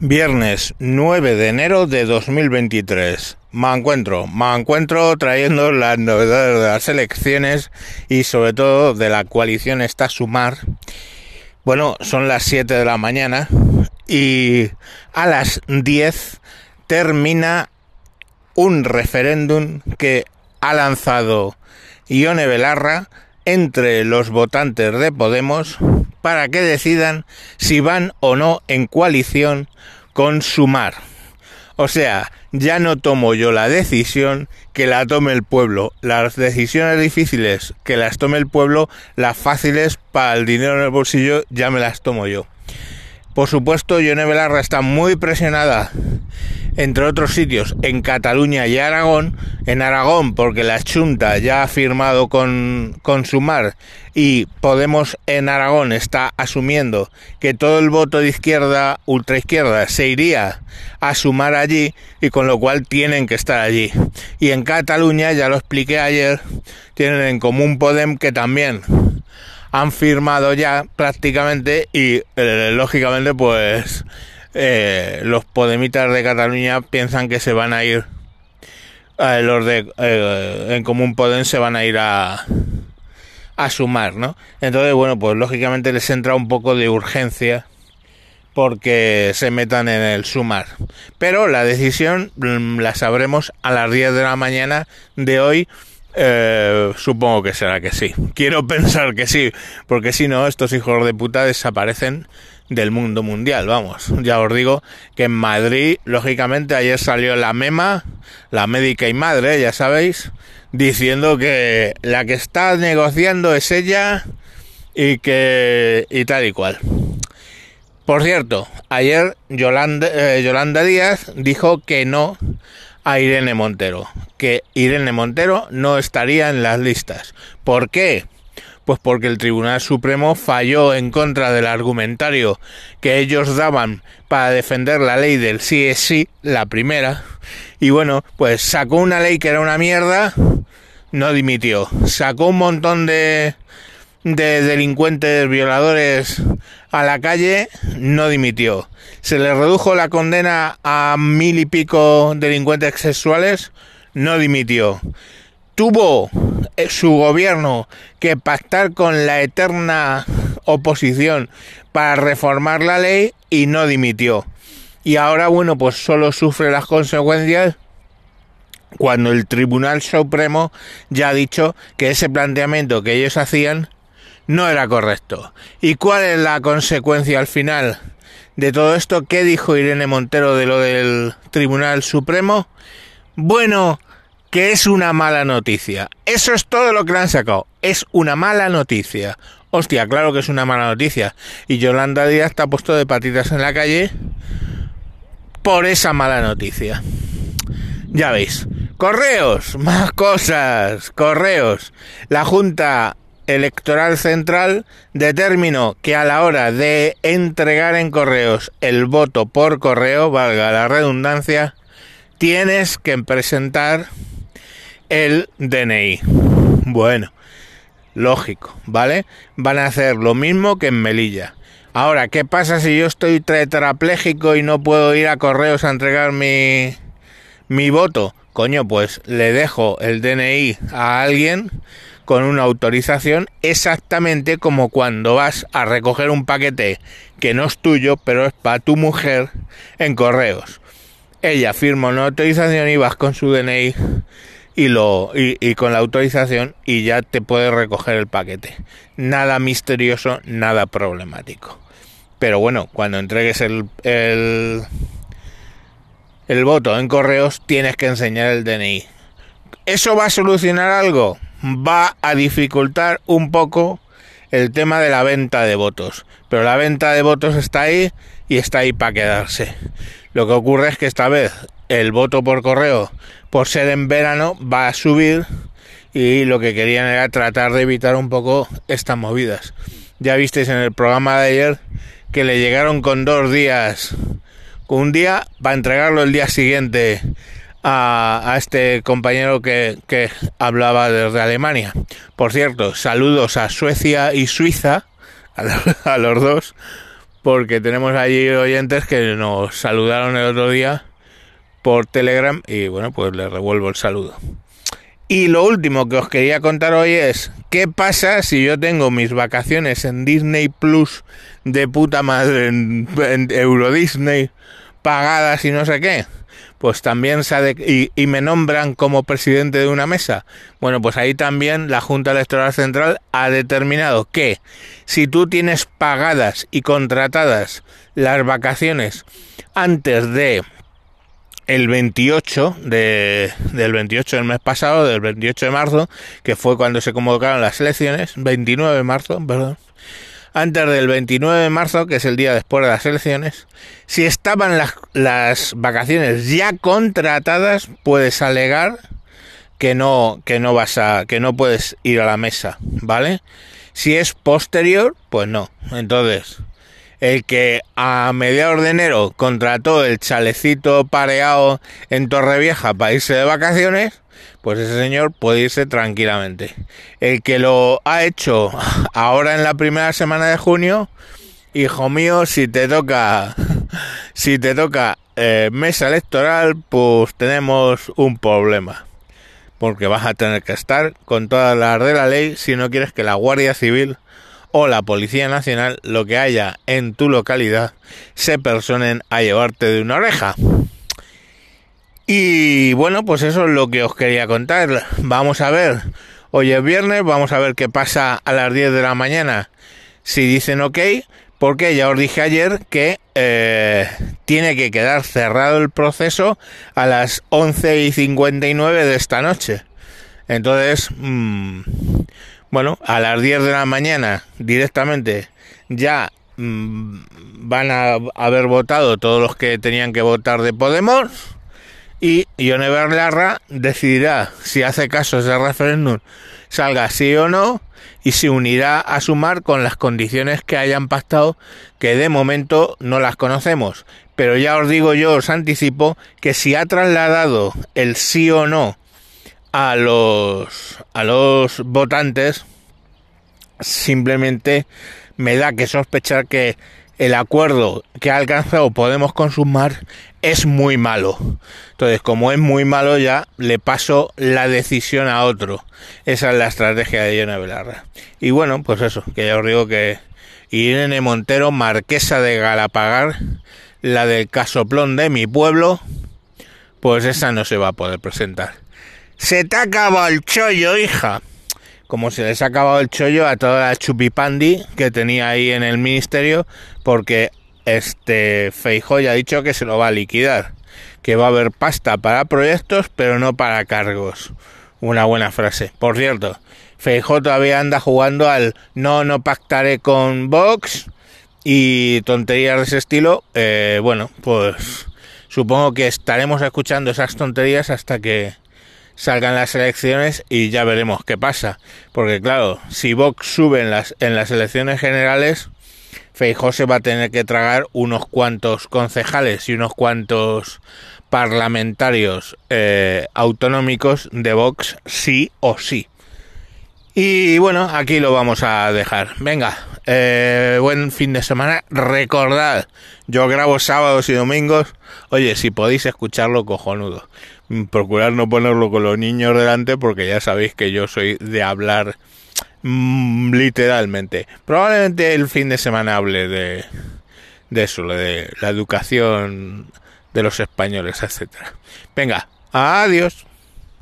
Viernes 9 de enero de 2023. Me encuentro, me encuentro trayendo las novedades de las elecciones y sobre todo de la coalición está Sumar. Bueno, son las 7 de la mañana y a las 10 termina un referéndum que ha lanzado Ione Belarra entre los votantes de Podemos para que decidan si van o no en coalición con Sumar. O sea, ya no tomo yo la decisión que la tome el pueblo. Las decisiones difíciles que las tome el pueblo, las fáciles para el dinero en el bolsillo, ya me las tomo yo. Por supuesto, Yone Belarra está muy presionada entre otros sitios, en Cataluña y Aragón. En Aragón, porque la Junta ya ha firmado con, con Sumar y Podemos en Aragón está asumiendo que todo el voto de izquierda, ultraizquierda, se iría a sumar allí y con lo cual tienen que estar allí. Y en Cataluña, ya lo expliqué ayer, tienen en común Podem que también han firmado ya prácticamente y eh, lógicamente pues eh, los podemitas de Cataluña piensan que se van a ir, eh, los de eh, en común Podem se van a ir a, a sumar, ¿no? Entonces, bueno, pues lógicamente les entra un poco de urgencia porque se metan en el sumar. Pero la decisión mm, la sabremos a las 10 de la mañana de hoy. Supongo que será que sí. Quiero pensar que sí, porque si no, estos hijos de puta desaparecen del mundo mundial, vamos. Ya os digo que en Madrid, lógicamente, ayer salió la MEMA, la médica y madre, ya sabéis, diciendo que la que está negociando es ella y que y tal y cual. Por cierto, ayer Yolanda, eh, Yolanda Díaz dijo que no a Irene Montero, que Irene Montero no estaría en las listas. ¿Por qué? Pues porque el Tribunal Supremo falló en contra del argumentario que ellos daban para defender la ley del sí es sí, la primera. Y bueno, pues sacó una ley que era una mierda, no dimitió. Sacó un montón de, de delincuentes violadores a la calle, no dimitió. Se le redujo la condena a mil y pico delincuentes sexuales, no dimitió tuvo eh, su gobierno que pactar con la eterna oposición para reformar la ley y no dimitió. Y ahora, bueno, pues solo sufre las consecuencias cuando el Tribunal Supremo ya ha dicho que ese planteamiento que ellos hacían no era correcto. ¿Y cuál es la consecuencia al final de todo esto? ¿Qué dijo Irene Montero de lo del Tribunal Supremo? Bueno, que es una mala noticia. Eso es todo lo que le han sacado. Es una mala noticia. Hostia, claro que es una mala noticia. Y Yolanda Díaz está puesto de patitas en la calle por esa mala noticia. Ya veis. Correos, más cosas. Correos. La Junta Electoral Central determinó que a la hora de entregar en correos el voto por correo, valga la redundancia, tienes que presentar el DNI. Bueno, lógico, ¿vale? Van a hacer lo mismo que en Melilla. Ahora, ¿qué pasa si yo estoy tetrapléjico y no puedo ir a correos a entregar mi, mi voto? Coño, pues le dejo el DNI a alguien con una autorización exactamente como cuando vas a recoger un paquete que no es tuyo, pero es para tu mujer en correos. Ella firma una autorización y vas con su DNI y, lo, y, con la autorización y ya te puede recoger el paquete. Nada misterioso, nada problemático. Pero bueno, cuando entregues el, el, el voto en correos tienes que enseñar el DNI. ¿Eso va a solucionar algo? Va a dificultar un poco el tema de la venta de votos. Pero la venta de votos está ahí y está ahí para quedarse. Lo que ocurre es que esta vez el voto por correo, por ser en verano, va a subir y lo que querían era tratar de evitar un poco estas movidas. Ya visteis en el programa de ayer que le llegaron con dos días, con un día para entregarlo el día siguiente a, este compañero que, que, hablaba desde Alemania. Por cierto, saludos a Suecia y Suiza, a los dos, porque tenemos allí oyentes que nos saludaron el otro día por Telegram y bueno, pues les revuelvo el saludo. Y lo último que os quería contar hoy es qué pasa si yo tengo mis vacaciones en Disney Plus de puta madre, en, Euro Disney, pagadas y no sé qué. Pues también se y, y me nombran como presidente de una mesa. Bueno, pues ahí también la Junta Electoral Central ha determinado que si tú tienes pagadas y contratadas las vacaciones antes de el 28 de, del 28 del mes pasado, del 28 de marzo, que fue cuando se convocaron las elecciones, 29 de marzo, perdón, antes del 29 de marzo, que es el día después de las elecciones, si estaban las, las vacaciones ya contratadas, puedes alegar que no, que no vas a, que no puedes ir a la mesa, ¿vale? Si es posterior, pues no. Entonces, el que a mediados de enero contrató el chalecito pareado en Torrevieja para irse de vacaciones, pues ese señor puede irse tranquilamente. El que lo ha hecho ahora en la primera semana de junio, hijo mío, si te toca, si te toca eh, mesa electoral, pues tenemos un problema. Porque vas a tener que estar con todas las de la ley si no quieres que la Guardia Civil o la Policía Nacional, lo que haya en tu localidad, se personen a llevarte de una oreja. Y bueno, pues eso es lo que os quería contar. Vamos a ver. Hoy es viernes, vamos a ver qué pasa a las 10 de la mañana. Si dicen ok, porque ya os dije ayer que eh, tiene que quedar cerrado el proceso a las 11 y 59 de esta noche. Entonces, mmm, bueno, a las 10 de la mañana directamente ya mm, van a haber votado todos los que tenían que votar de Podemos y Ione Berlarra decidirá si hace caso ese referéndum salga sí o no y se unirá a sumar con las condiciones que hayan pactado que de momento no las conocemos. Pero ya os digo yo os anticipo que si ha trasladado el sí o no a los, a los votantes, simplemente me da que sospechar que el acuerdo que ha alcanzado Podemos consumar es muy malo. Entonces, como es muy malo, ya le paso la decisión a otro. Esa es la estrategia de Yona Belarra. Y bueno, pues eso, que ya os digo que Irene Montero, marquesa de Galapagar, la del casoplón de mi pueblo, pues esa no se va a poder presentar. Se te ha acabado el chollo, hija. Como se les ha acabado el chollo a toda la chupipandi que tenía ahí en el ministerio, porque este Feijo ya ha dicho que se lo va a liquidar, que va a haber pasta para proyectos, pero no para cargos. Una buena frase. Por cierto, Feijo todavía anda jugando al no, no pactaré con Vox y tonterías de ese estilo. Eh, bueno, pues supongo que estaremos escuchando esas tonterías hasta que salgan las elecciones y ya veremos qué pasa. Porque claro, si Vox sube en las, en las elecciones generales, Feijóo se va a tener que tragar unos cuantos concejales y unos cuantos parlamentarios eh, autonómicos de Vox sí o sí. Y bueno, aquí lo vamos a dejar. Venga, eh, buen fin de semana. Recordad, yo grabo sábados y domingos. Oye, si podéis escucharlo, cojonudo. Procurar no ponerlo con los niños delante porque ya sabéis que yo soy de hablar mm, literalmente. Probablemente el fin de semana hable de, de eso, de la educación de los españoles, etcétera. Venga, adiós.